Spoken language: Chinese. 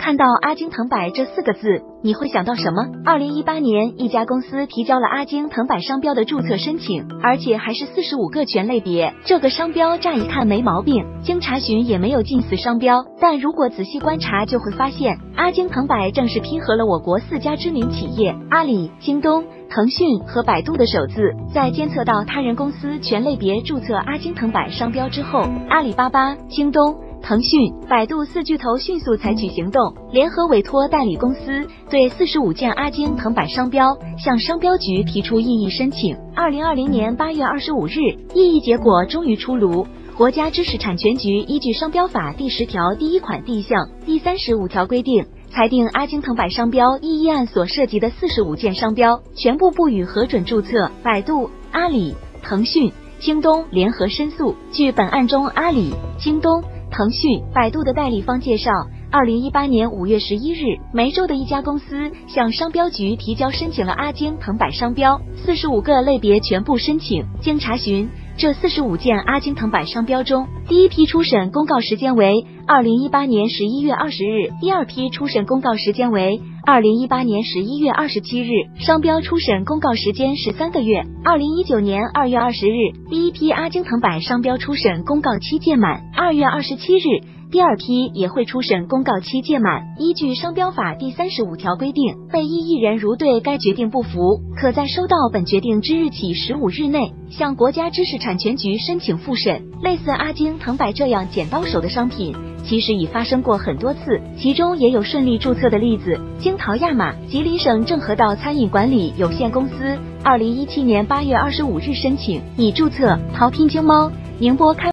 看到阿京藤百这四个字，你会想到什么？二零一八年，一家公司提交了阿京藤百商标的注册申请，而且还是四十五个全类别。这个商标乍一看没毛病，经查询也没有近似商标，但如果仔细观察，就会发现阿京藤百正是拼合了我国四家知名企业阿里、京东。腾讯和百度的首字，在监测到他人公司全类别注册阿京藤百商标之后，阿里巴巴、京东、腾讯、百度四巨头迅速采取行动，联合委托代理公司对四十五件阿京藤柏商标向商标局提出异议申请。二零二零年八月二十五日，异议结果终于出炉。国家知识产权局依据商标法第十条第一款第一项第三十五条规定。裁定阿京藤柏商标异议案所涉及的四十五件商标全部不予核准注册。百度、阿里、腾讯、京东联合申诉。据本案中阿里、京东、腾讯、百度的代理方介绍，二零一八年五月十一日，梅州的一家公司向商标局提交申请了阿京藤柏商标，四十五个类别全部申请。经查询。这四十五件阿金藤柏商标中，第一批初审公告时间为二零一八年十一月二十日，第二批初审公告时间为二零一八年十一月二十七日，商标初审公告时间十三个月。二零一九年二月二十日，第一批阿金藤柏商标初审公告期届满，二月二十七日。第二批也会初审公告期届满。依据商标法第三十五条规定，被异议人如对该决定不服，可在收到本决定之日起十五日内，向国家知识产权局申请复审。类似阿京藤柏这样剪刀手的商品，其实已发生过很多次，其中也有顺利注册的例子。京陶亚马、吉林省正和道餐饮管理有限公司，二零一七年八月二十五日申请已注册淘拼京猫、宁波开。